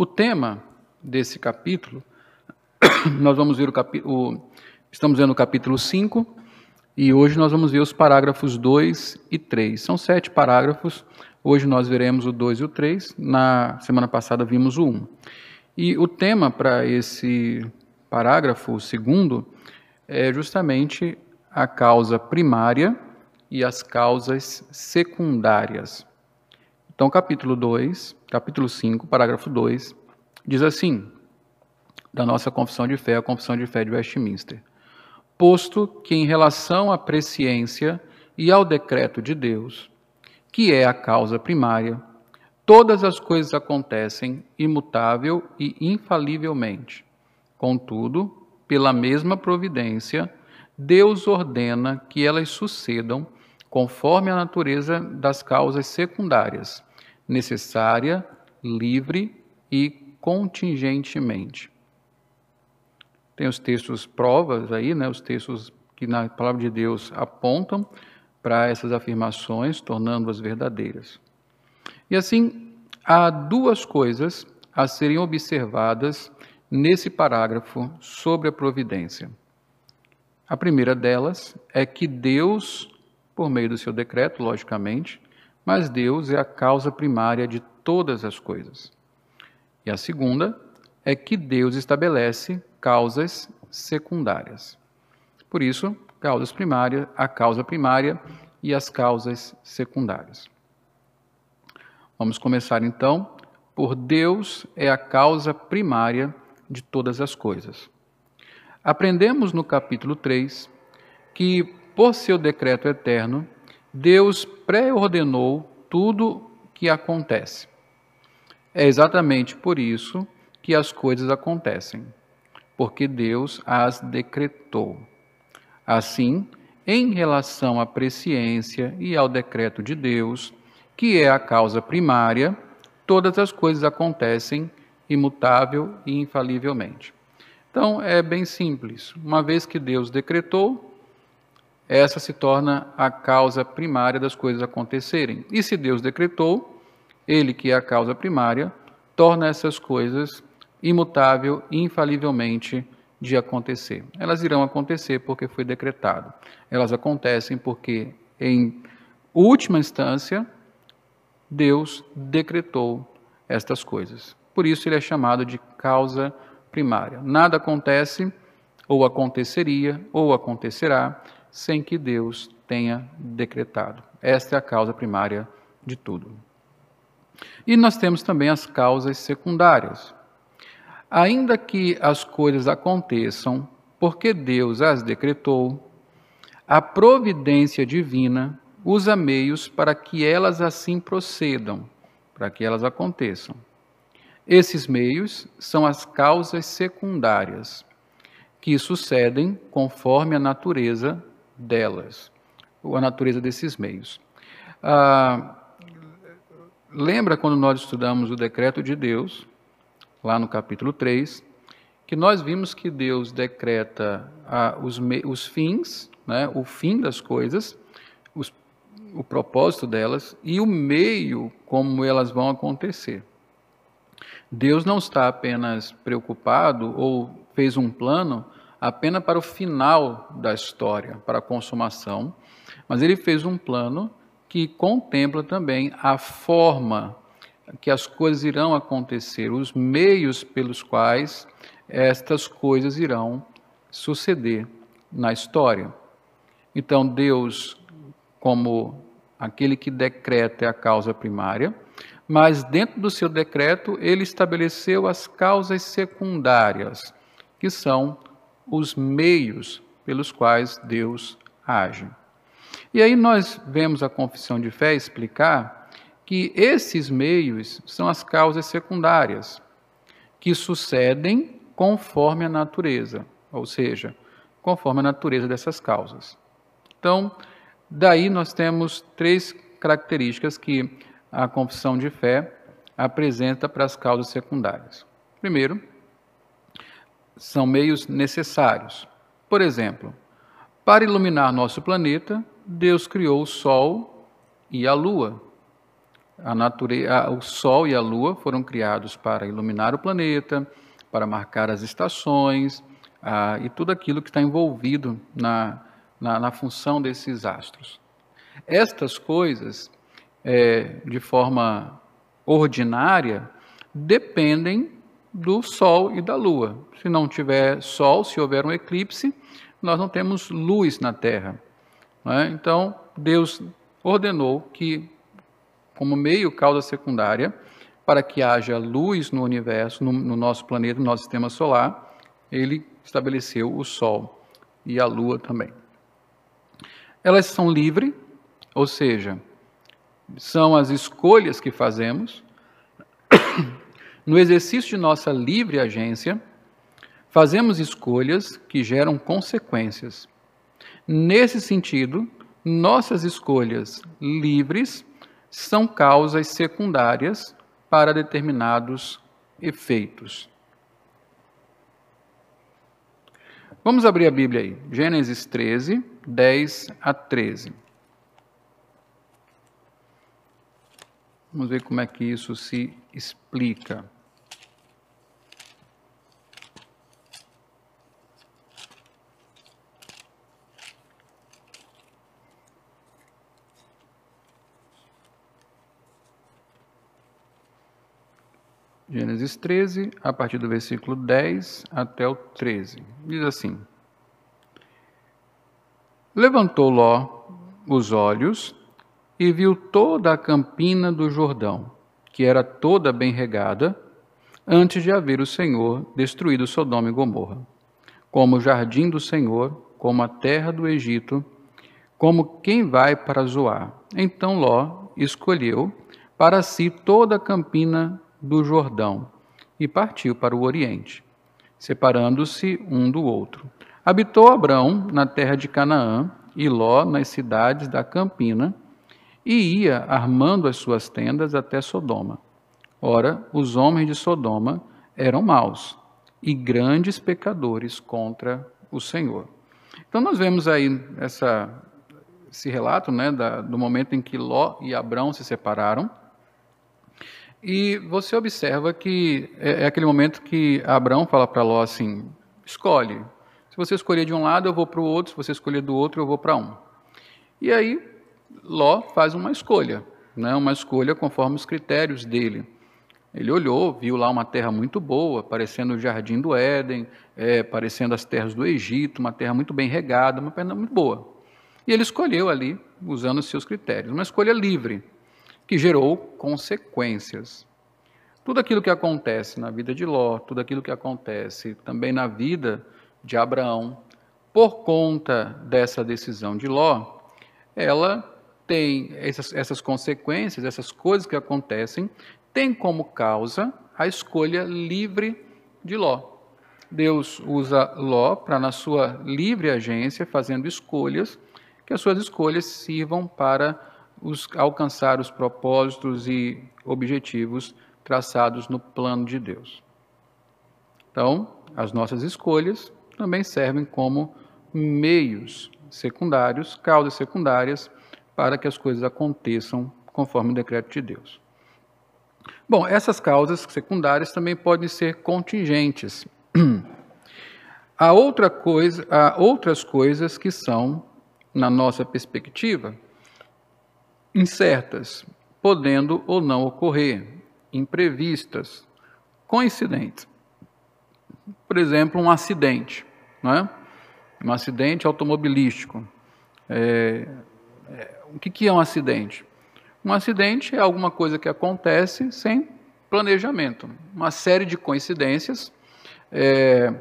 O tema desse capítulo, nós vamos ver o capítulo, estamos vendo o capítulo 5, e hoje nós vamos ver os parágrafos 2 e 3. São sete parágrafos, hoje nós veremos o 2 e o 3, na semana passada vimos o 1. E o tema para esse parágrafo, o segundo, é justamente a causa primária e as causas secundárias. Então, capítulo 2, capítulo 5, parágrafo 2, diz assim, da nossa confissão de fé, a confissão de fé de Westminster. Posto que em relação à presciência e ao decreto de Deus, que é a causa primária, todas as coisas acontecem imutável e infalivelmente. Contudo, pela mesma providência, Deus ordena que elas sucedam conforme a natureza das causas secundárias, necessária, livre e contingentemente. Tem os textos provas aí, né, os textos que na palavra de Deus apontam para essas afirmações, tornando-as verdadeiras. E assim, há duas coisas a serem observadas nesse parágrafo sobre a providência. A primeira delas é que Deus, por meio do seu decreto, logicamente, mas Deus é a causa primária de todas as coisas. E a segunda é que Deus estabelece causas secundárias. Por isso, causas primárias, a causa primária e as causas secundárias. Vamos começar então por Deus é a causa primária de todas as coisas. Aprendemos no capítulo 3 que, por seu decreto eterno, Deus pré-ordenou tudo que acontece. É exatamente por isso que as coisas acontecem, porque Deus as decretou. Assim, em relação à presciência e ao decreto de Deus, que é a causa primária, todas as coisas acontecem imutável e infalivelmente. Então, é bem simples. Uma vez que Deus decretou, essa se torna a causa primária das coisas acontecerem. E se Deus decretou, ele que é a causa primária, torna essas coisas imutável e infalivelmente de acontecer. Elas irão acontecer porque foi decretado. Elas acontecem porque, em última instância, Deus decretou estas coisas. Por isso ele é chamado de causa primária. Nada acontece, ou aconteceria, ou acontecerá, sem que Deus tenha decretado. Esta é a causa primária de tudo. E nós temos também as causas secundárias. Ainda que as coisas aconteçam porque Deus as decretou, a providência divina usa meios para que elas assim procedam, para que elas aconteçam. Esses meios são as causas secundárias, que sucedem conforme a natureza delas, ou a natureza desses meios. Ah, lembra quando nós estudamos o decreto de Deus, lá no capítulo 3, que nós vimos que Deus decreta ah, os, os fins, né, o fim das coisas, os, o propósito delas e o meio como elas vão acontecer. Deus não está apenas preocupado ou fez um plano apenas para o final da história, para a consumação, mas ele fez um plano que contempla também a forma que as coisas irão acontecer, os meios pelos quais estas coisas irão suceder na história. Então, Deus, como aquele que decreta é a causa primária, mas dentro do seu decreto, ele estabeleceu as causas secundárias, que são os meios pelos quais Deus age. E aí nós vemos a confissão de fé explicar que esses meios são as causas secundárias, que sucedem conforme a natureza, ou seja, conforme a natureza dessas causas. Então, daí nós temos três características que a confissão de fé apresenta para as causas secundárias. Primeiro, são meios necessários. Por exemplo, para iluminar nosso planeta, Deus criou o Sol e a Lua. A natureza, o Sol e a Lua foram criados para iluminar o planeta, para marcar as estações ah, e tudo aquilo que está envolvido na, na, na, função desses astros. Estas coisas, é, de forma ordinária, dependem do Sol e da Lua. Se não tiver Sol, se houver um eclipse, nós não temos luz na Terra. É? Então, Deus ordenou que, como meio causa secundária, para que haja luz no universo, no, no nosso planeta, no nosso sistema solar, ele estabeleceu o Sol e a Lua também. Elas são livres, ou seja, são as escolhas que fazemos. No exercício de nossa livre agência, fazemos escolhas que geram consequências. Nesse sentido, nossas escolhas livres são causas secundárias para determinados efeitos. Vamos abrir a Bíblia aí. Gênesis 13, 10 a 13. Vamos ver como é que isso se explica. Gênesis 13, a partir do versículo 10 até o 13. Diz assim: Levantou Ló os olhos e viu toda a campina do Jordão, que era toda bem regada, antes de haver o Senhor destruído Sodoma e Gomorra, como o jardim do Senhor, como a terra do Egito, como quem vai para Zoar. Então Ló escolheu para si toda a campina do Jordão e partiu para o Oriente, separando-se um do outro. Habitou Abrão na terra de Canaã e Ló nas cidades da Campina, e ia armando as suas tendas até Sodoma. Ora, os homens de Sodoma eram maus e grandes pecadores contra o Senhor. Então nós vemos aí essa, esse relato né, da, do momento em que Ló e Abrão se separaram. E você observa que é, é aquele momento que Abraão fala para Ló assim: escolhe. Se você escolher de um lado, eu vou para o outro. Se você escolher do outro, eu vou para um. E aí Ló faz uma escolha, né? uma escolha conforme os critérios dele. Ele olhou, viu lá uma terra muito boa, parecendo o jardim do Éden, é, parecendo as terras do Egito, uma terra muito bem regada, uma terra muito boa. E ele escolheu ali, usando os seus critérios, uma escolha livre que gerou consequências. Tudo aquilo que acontece na vida de Ló, tudo aquilo que acontece também na vida de Abraão, por conta dessa decisão de Ló, ela tem essas, essas consequências, essas coisas que acontecem, tem como causa a escolha livre de Ló. Deus usa Ló para, na sua livre agência, fazendo escolhas, que as suas escolhas sirvam para os, alcançar os propósitos e objetivos traçados no plano de Deus. Então, as nossas escolhas também servem como meios secundários, causas secundárias, para que as coisas aconteçam conforme o decreto de Deus. Bom, essas causas secundárias também podem ser contingentes. Há, outra coisa, há outras coisas que são, na nossa perspectiva, incertas, podendo ou não ocorrer, imprevistas, coincidentes. Por exemplo, um acidente, não é? um acidente automobilístico. É, é, o que, que é um acidente? Um acidente é alguma coisa que acontece sem planejamento. Uma série de coincidências é,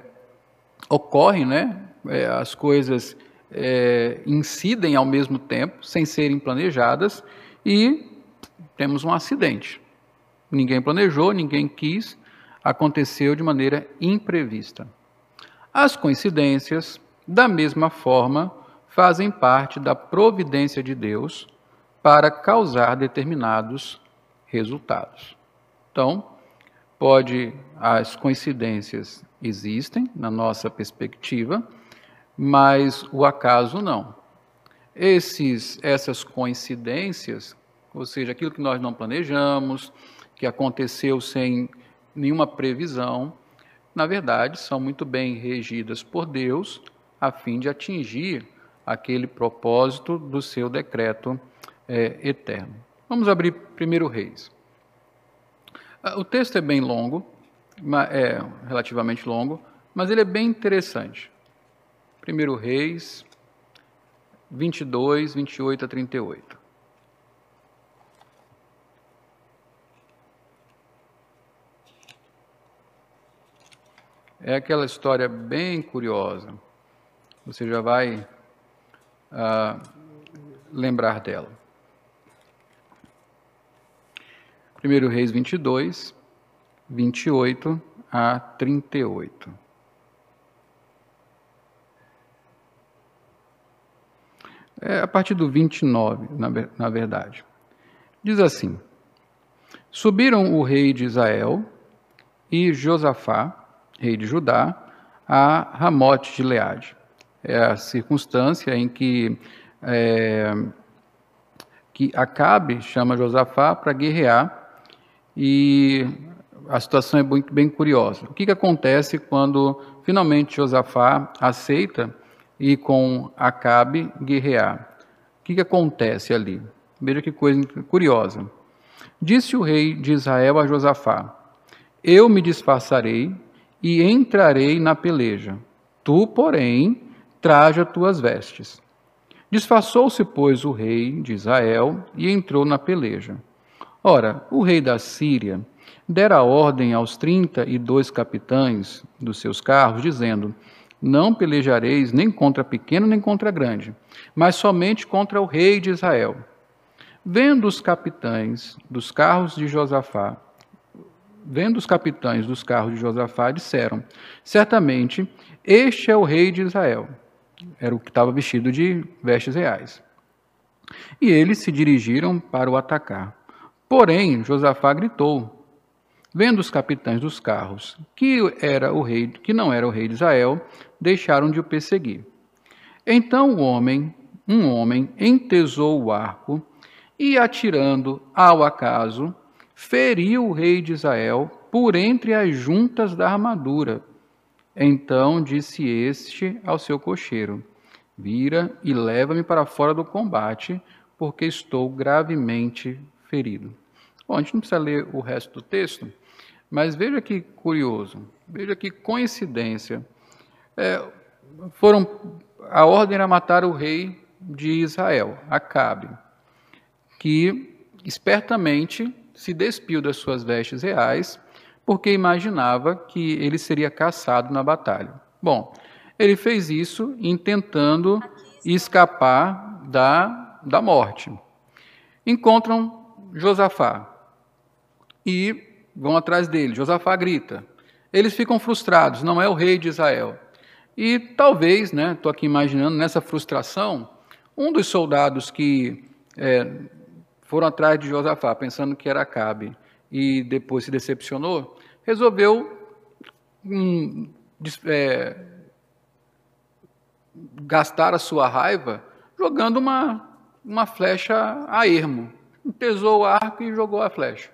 ocorrem, né? É, as coisas é, incidem ao mesmo tempo, sem serem planejadas, e temos um acidente. Ninguém planejou, ninguém quis, aconteceu de maneira imprevista. As coincidências, da mesma forma, fazem parte da providência de Deus para causar determinados resultados. Então, pode as coincidências existem na nossa perspectiva, mas o acaso não. Esses, essas coincidências ou seja, aquilo que nós não planejamos, que aconteceu sem nenhuma previsão, na verdade, são muito bem regidas por Deus a fim de atingir aquele propósito do seu decreto é, eterno. Vamos abrir primeiro Reis. Ah, o texto é bem longo, é relativamente longo, mas ele é bem interessante. Primeiro Reis 22, 28 a 38. É aquela história bem curiosa. Você já vai ah, lembrar dela. 1 Reis 22, 28 a 38. É a partir do 29, na, na verdade. Diz assim: Subiram o rei de Israel e Josafá, rei de Judá, a Ramote de Leade. É a circunstância em que, é, que Acabe chama Josafá para guerrear e a situação é muito bem curiosa. O que, que acontece quando finalmente Josafá aceita ir com Acabe guerrear? O que, que acontece ali? Veja que coisa curiosa. Disse o rei de Israel a Josafá: Eu me disfarçarei e entrarei na peleja. Tu, porém, traja tuas vestes. Disfarçou-se, pois, o rei de Israel e entrou na peleja. Ora, o rei da Síria dera ordem aos trinta e dois capitães dos seus carros, dizendo: Não pelejareis nem contra pequeno nem contra grande, mas somente contra o rei de Israel. Vendo os capitães dos carros de Josafá, vendo os capitães dos carros de Josafá, disseram: Certamente este é o rei de Israel. Era o que estava vestido de vestes reais. E eles se dirigiram para o atacar. Porém, Josafá gritou, vendo os capitães dos carros que era o rei, que não era o rei de Israel, deixaram de o perseguir. Então o homem, um homem, entesou o arco e atirando ao acaso, feriu o rei de Israel por entre as juntas da armadura. Então disse este ao seu cocheiro: Vira e leva-me para fora do combate, porque estou gravemente ferido. Bom, a gente não precisa ler o resto do texto, mas veja que curioso, veja que coincidência. É, foram a ordem era matar o rei de Israel, Acabe, que espertamente se despiu das suas vestes reais, porque imaginava que ele seria caçado na batalha. Bom, ele fez isso intentando escapar da, da morte. Encontram Josafá e vão atrás dele. Josafá grita. Eles ficam frustrados, não é o rei de Israel. E talvez, né, estou aqui imaginando, nessa frustração, um dos soldados que é, foram atrás de Josafá, pensando que era Acabe, e depois se decepcionou, resolveu hum, é, gastar a sua raiva jogando uma, uma flecha a ermo pesou o arco e jogou a flecha.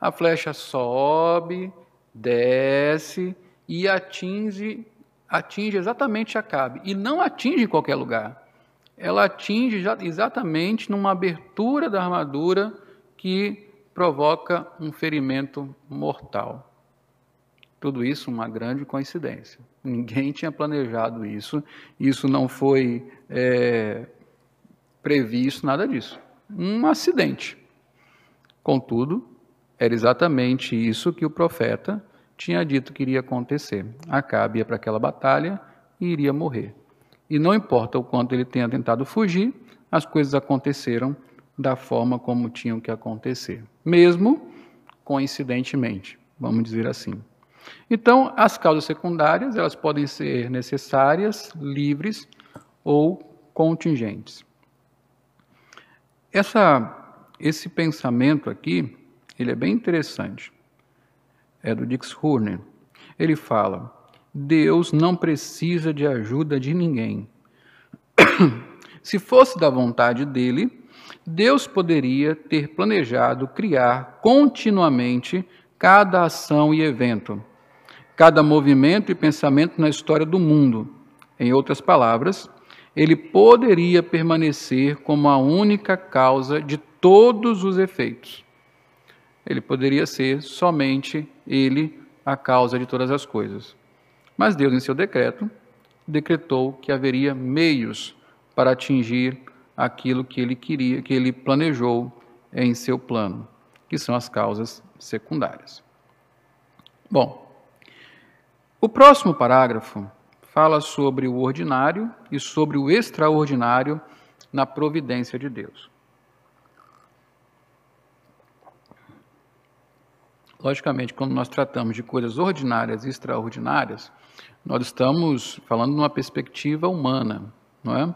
A flecha sobe, desce e atinge, atinge exatamente a cabe. E não atinge em qualquer lugar. Ela atinge exatamente numa abertura da armadura que provoca um ferimento mortal. Tudo isso uma grande coincidência. Ninguém tinha planejado isso, isso não foi é, previsto, nada disso um acidente. Contudo, era exatamente isso que o profeta tinha dito que iria acontecer. Acabe ia para aquela batalha e iria morrer. E não importa o quanto ele tenha tentado fugir, as coisas aconteceram da forma como tinham que acontecer, mesmo coincidentemente, vamos dizer assim. Então, as causas secundárias, elas podem ser necessárias, livres ou contingentes. Essa, esse pensamento aqui, ele é bem interessante. É do Dix Hurner. Ele fala: Deus não precisa de ajuda de ninguém. Se fosse da vontade dele, Deus poderia ter planejado criar continuamente cada ação e evento, cada movimento e pensamento na história do mundo. Em outras palavras, ele poderia permanecer como a única causa de todos os efeitos. Ele poderia ser somente ele a causa de todas as coisas. Mas Deus, em seu decreto, decretou que haveria meios para atingir aquilo que ele queria, que ele planejou em seu plano, que são as causas secundárias. Bom, o próximo parágrafo fala sobre o ordinário e sobre o extraordinário na providência de Deus. Logicamente, quando nós tratamos de coisas ordinárias e extraordinárias, nós estamos falando numa perspectiva humana, não é?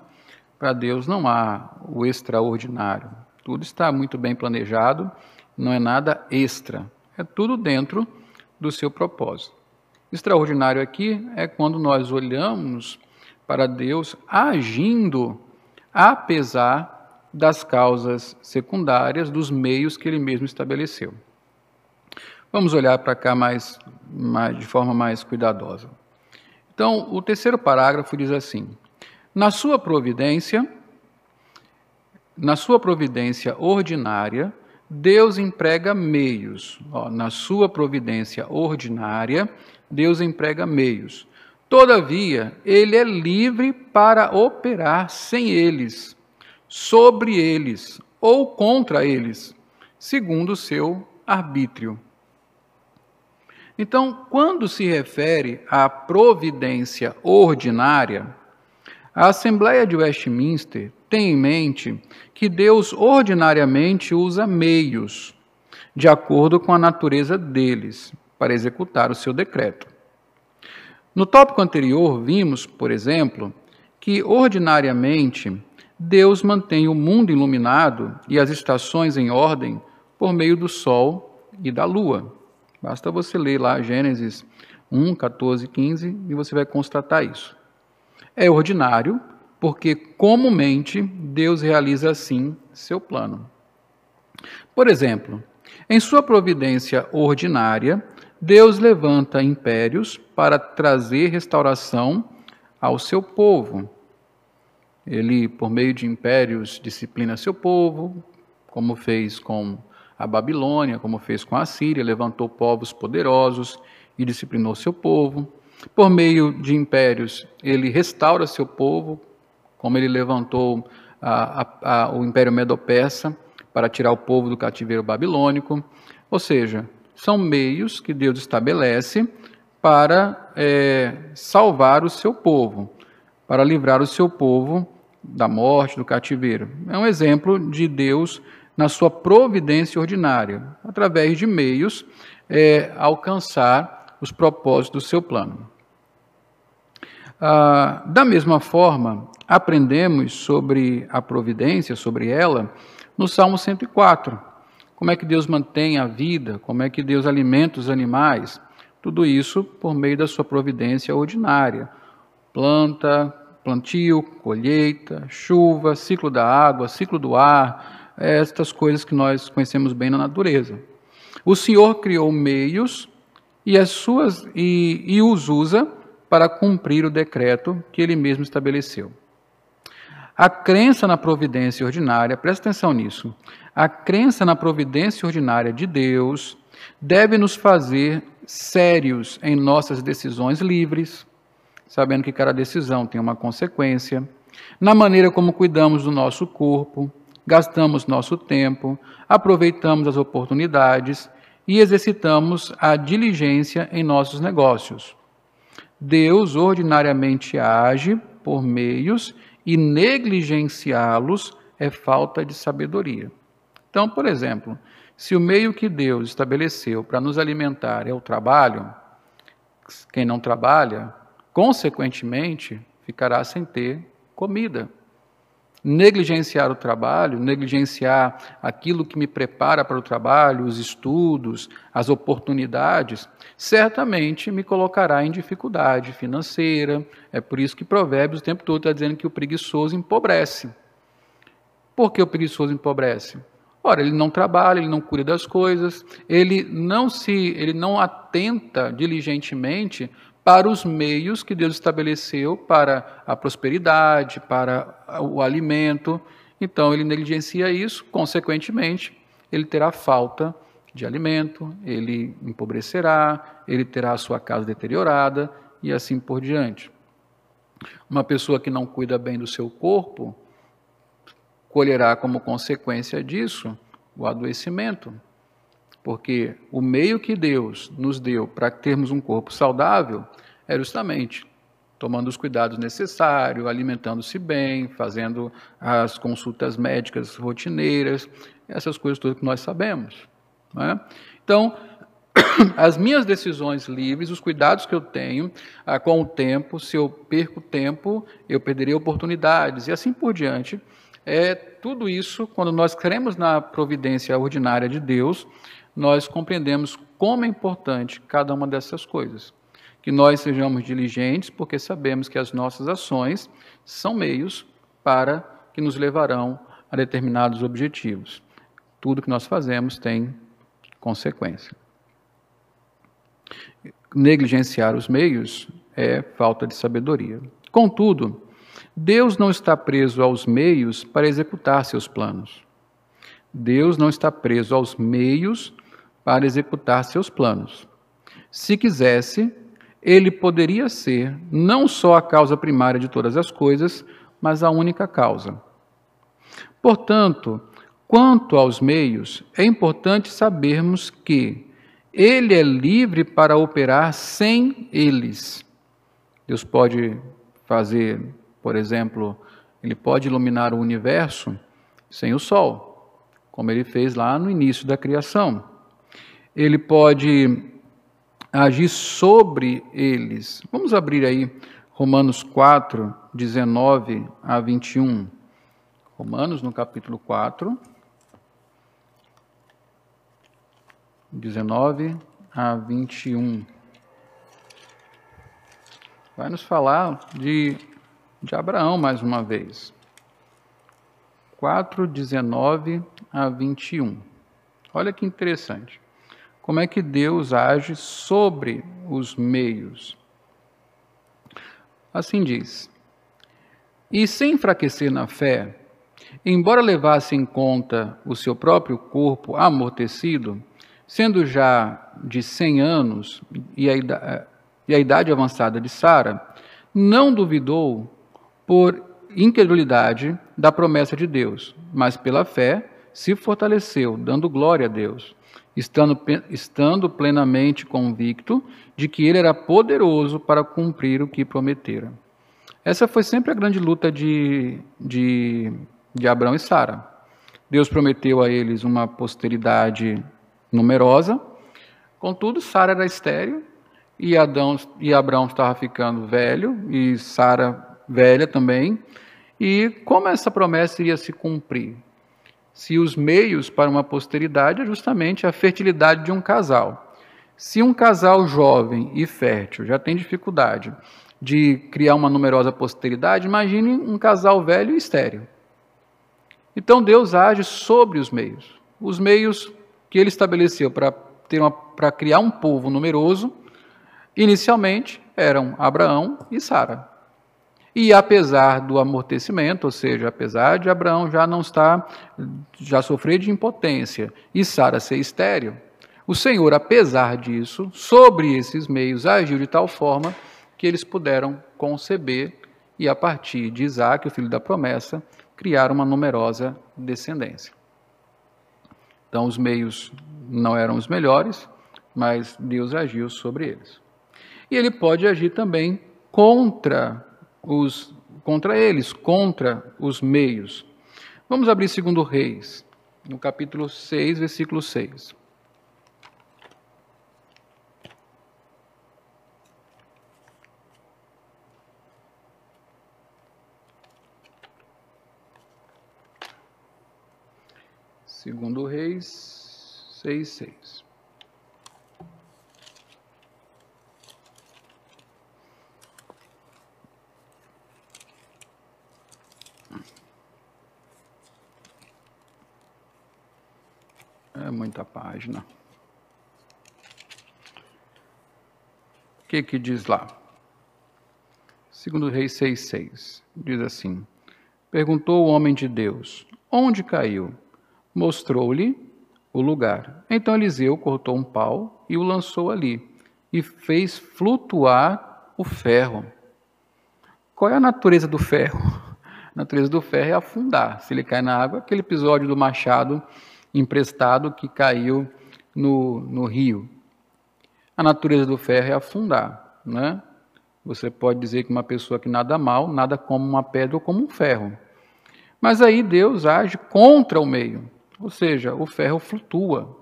Para Deus não há o extraordinário. Tudo está muito bem planejado, não é nada extra. É tudo dentro do seu propósito. Extraordinário aqui é quando nós olhamos para Deus agindo apesar das causas secundárias, dos meios que ele mesmo estabeleceu. Vamos olhar para cá mais, mais, de forma mais cuidadosa. Então, o terceiro parágrafo diz assim: Na sua providência, na sua providência ordinária, Deus emprega meios. Ó, na sua providência ordinária, Deus emprega meios. Todavia, ele é livre para operar sem eles, sobre eles ou contra eles, segundo o seu arbítrio. Então, quando se refere à providência ordinária, a Assembleia de Westminster tem em mente que Deus ordinariamente usa meios, de acordo com a natureza deles para executar o seu decreto. No tópico anterior, vimos, por exemplo, que ordinariamente Deus mantém o mundo iluminado e as estações em ordem por meio do Sol e da Lua. Basta você ler lá Gênesis 1, 14, 15 e você vai constatar isso. É ordinário porque comumente Deus realiza assim seu plano. Por exemplo, em sua providência ordinária, Deus levanta impérios para trazer restauração ao seu povo. Ele, por meio de impérios, disciplina seu povo, como fez com a Babilônia, como fez com a Síria, levantou povos poderosos e disciplinou seu povo. Por meio de impérios, ele restaura seu povo, como ele levantou a, a, a, o Império Medo-Persa para tirar o povo do cativeiro babilônico. Ou seja, são meios que Deus estabelece para é, salvar o seu povo, para livrar o seu povo da morte, do cativeiro. É um exemplo de Deus na sua providência ordinária, através de meios, é, alcançar os propósitos do seu plano. Ah, da mesma forma, aprendemos sobre a providência, sobre ela, no Salmo 104 como é que Deus mantém a vida, como é que Deus alimenta os animais. Tudo isso por meio da sua providência ordinária. Planta, plantio, colheita, chuva, ciclo da água, ciclo do ar, estas coisas que nós conhecemos bem na natureza. O Senhor criou meios e as suas e, e os usa para cumprir o decreto que ele mesmo estabeleceu. A crença na providência ordinária, presta atenção nisso, a crença na providência ordinária de Deus deve nos fazer sérios em nossas decisões livres, sabendo que cada decisão tem uma consequência, na maneira como cuidamos do nosso corpo, gastamos nosso tempo, aproveitamos as oportunidades e exercitamos a diligência em nossos negócios. Deus ordinariamente age por meios e negligenciá-los é falta de sabedoria. Então, por exemplo, se o meio que Deus estabeleceu para nos alimentar é o trabalho, quem não trabalha, consequentemente, ficará sem ter comida. Negligenciar o trabalho, negligenciar aquilo que me prepara para o trabalho, os estudos, as oportunidades, certamente me colocará em dificuldade financeira. É por isso que Provérbios o tempo todo está dizendo que o preguiçoso empobrece. Por que o preguiçoso empobrece? Ora, ele não trabalha, ele não cuida das coisas, ele não se, ele não atenta diligentemente para os meios que Deus estabeleceu para a prosperidade, para o alimento. Então ele negligencia isso, consequentemente, ele terá falta de alimento, ele empobrecerá, ele terá a sua casa deteriorada e assim por diante. Uma pessoa que não cuida bem do seu corpo, colherá como consequência disso o adoecimento. Porque o meio que Deus nos deu para termos um corpo saudável é justamente tomando os cuidados necessários, alimentando-se bem, fazendo as consultas médicas rotineiras, essas coisas todas que nós sabemos. É? Então, as minhas decisões livres, os cuidados que eu tenho ah, com o tempo, se eu perco tempo, eu perderei oportunidades e assim por diante. É tudo isso, quando nós cremos na providência ordinária de Deus, nós compreendemos como é importante cada uma dessas coisas. Que nós sejamos diligentes, porque sabemos que as nossas ações são meios para que nos levarão a determinados objetivos. Tudo que nós fazemos tem consequência. Negligenciar os meios é falta de sabedoria. Contudo, Deus não está preso aos meios para executar seus planos. Deus não está preso aos meios para executar seus planos. Se quisesse, ele poderia ser não só a causa primária de todas as coisas, mas a única causa. Portanto, quanto aos meios, é importante sabermos que ele é livre para operar sem eles. Deus pode fazer por exemplo, ele pode iluminar o universo sem o sol, como ele fez lá no início da criação. Ele pode agir sobre eles. Vamos abrir aí Romanos 4, 19 a 21. Romanos, no capítulo 4, 19 a 21. Vai nos falar de de Abraão mais uma vez. 4, 19 a 21. Olha que interessante. Como é que Deus age sobre os meios? Assim diz: E sem enfraquecer na fé, embora levasse em conta o seu próprio corpo amortecido, sendo já de cem anos e a idade, e a idade avançada de Sara, não duvidou por incredulidade da promessa de Deus, mas pela fé se fortaleceu, dando glória a Deus, estando, estando plenamente convicto de que ele era poderoso para cumprir o que prometera. Essa foi sempre a grande luta de, de, de Abraão e Sara. Deus prometeu a eles uma posteridade numerosa, contudo, Sara era estéril e, Adão, e Abraão estava ficando velho e Sara velha também. E como essa promessa iria se cumprir? Se os meios para uma posteridade é justamente a fertilidade de um casal. Se um casal jovem e fértil já tem dificuldade de criar uma numerosa posteridade, imagine um casal velho e estéril. Então Deus age sobre os meios. Os meios que ele estabeleceu para ter uma, para criar um povo numeroso, inicialmente eram Abraão e Sara. E apesar do amortecimento, ou seja, apesar de Abraão já não estar, já sofrer de impotência e Sara ser estéril, o Senhor, apesar disso, sobre esses meios agiu de tal forma que eles puderam conceber e a partir de Isaac, o filho da promessa, criar uma numerosa descendência. Então os meios não eram os melhores, mas Deus agiu sobre eles. E ele pode agir também contra os, contra eles, contra os meios. Vamos abrir segundo Reis, no capítulo 6, versículo 6. Segundo Reis 6, 6. É muita página. O que que diz lá? Segundo Reis 6,6, diz assim, Perguntou o homem de Deus, onde caiu? Mostrou-lhe o lugar. Então Eliseu cortou um pau e o lançou ali, e fez flutuar o ferro. Qual é a natureza do ferro? A natureza do ferro é afundar. Se ele cai na água, aquele episódio do machado emprestado que caiu no, no rio. A natureza do ferro é afundar, né? Você pode dizer que uma pessoa que nada mal, nada como uma pedra ou como um ferro. Mas aí Deus age contra o meio, ou seja, o ferro flutua.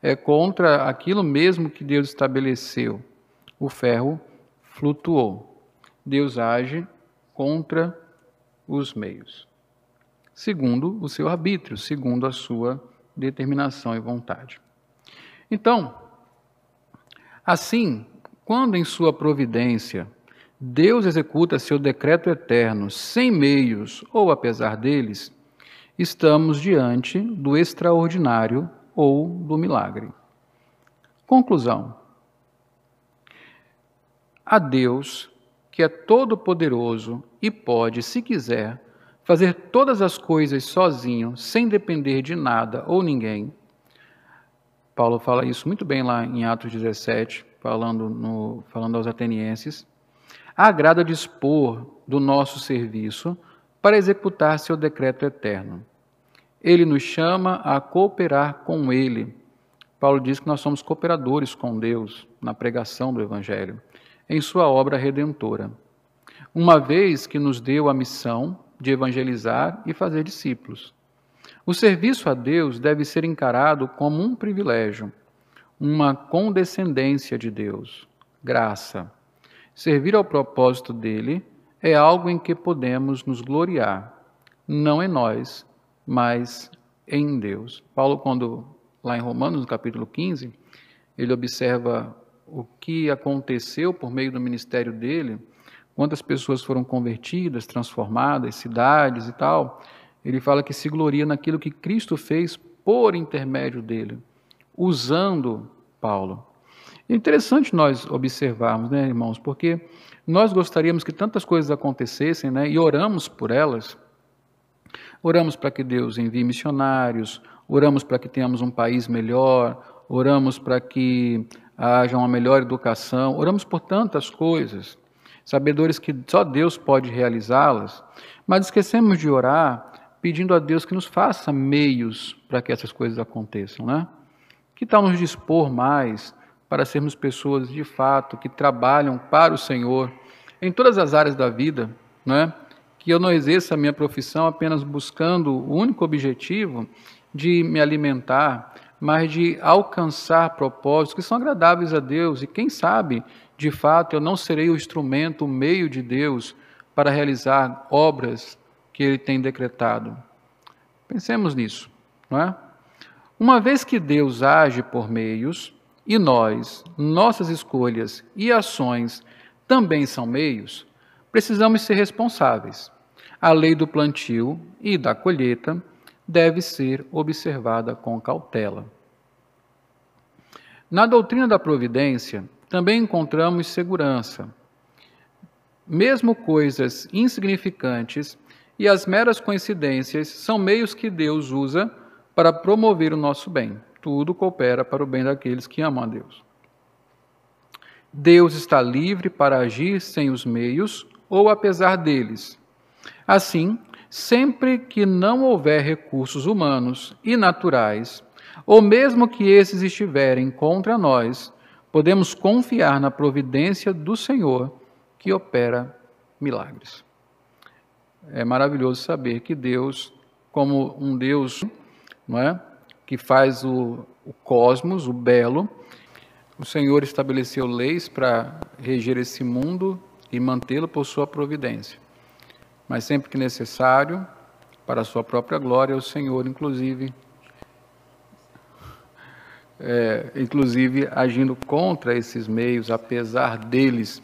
É contra aquilo mesmo que Deus estabeleceu. O ferro flutuou. Deus age contra os meios, segundo o seu arbítrio, segundo a sua determinação e vontade. Então, assim, quando em sua providência Deus executa seu decreto eterno sem meios ou apesar deles, estamos diante do extraordinário ou do milagre. Conclusão: a Deus, que é todo-poderoso e pode, se quiser, fazer todas as coisas sozinho, sem depender de nada ou ninguém. Paulo fala isso muito bem lá em Atos 17, falando, no, falando aos atenienses. Agrada dispor do nosso serviço para executar seu decreto eterno. Ele nos chama a cooperar com Ele. Paulo diz que nós somos cooperadores com Deus na pregação do Evangelho, em sua obra redentora. Uma vez que nos deu a missão de evangelizar e fazer discípulos. O serviço a Deus deve ser encarado como um privilégio, uma condescendência de Deus, graça. Servir ao propósito dele é algo em que podemos nos gloriar, não em nós, mas em Deus. Paulo, quando lá em Romanos, no capítulo 15, ele observa o que aconteceu por meio do ministério dele, quantas pessoas foram convertidas, transformadas, cidades e tal, ele fala que se gloria naquilo que Cristo fez por intermédio dele, usando Paulo. É interessante nós observarmos, né, irmãos, porque nós gostaríamos que tantas coisas acontecessem, né, e oramos por elas. Oramos para que Deus envie missionários, oramos para que tenhamos um país melhor, oramos para que haja uma melhor educação, oramos por tantas coisas sabedores que só Deus pode realizá-las, mas esquecemos de orar pedindo a Deus que nos faça meios para que essas coisas aconteçam, né? Que tal nos dispor mais para sermos pessoas de fato que trabalham para o Senhor em todas as áreas da vida, né? Que eu não exerça a minha profissão apenas buscando o único objetivo de me alimentar, mas de alcançar propósitos que são agradáveis a Deus e quem sabe de fato, eu não serei o instrumento, o meio de Deus para realizar obras que Ele tem decretado. Pensemos nisso, não é? Uma vez que Deus age por meios, e nós, nossas escolhas e ações também são meios, precisamos ser responsáveis. A lei do plantio e da colheita deve ser observada com cautela. Na doutrina da providência, também encontramos segurança. Mesmo coisas insignificantes e as meras coincidências são meios que Deus usa para promover o nosso bem. Tudo coopera para o bem daqueles que amam a Deus. Deus está livre para agir sem os meios ou apesar deles. Assim, sempre que não houver recursos humanos e naturais, ou mesmo que esses estiverem contra nós, podemos confiar na providência do Senhor que opera milagres. É maravilhoso saber que Deus, como um Deus não é, que faz o, o cosmos, o belo, o Senhor estabeleceu leis para reger esse mundo e mantê-lo por sua providência. Mas sempre que necessário, para a sua própria glória, o Senhor, inclusive, é, inclusive agindo contra esses meios, apesar deles,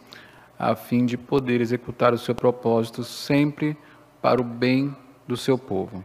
a fim de poder executar o seu propósito sempre para o bem do seu povo.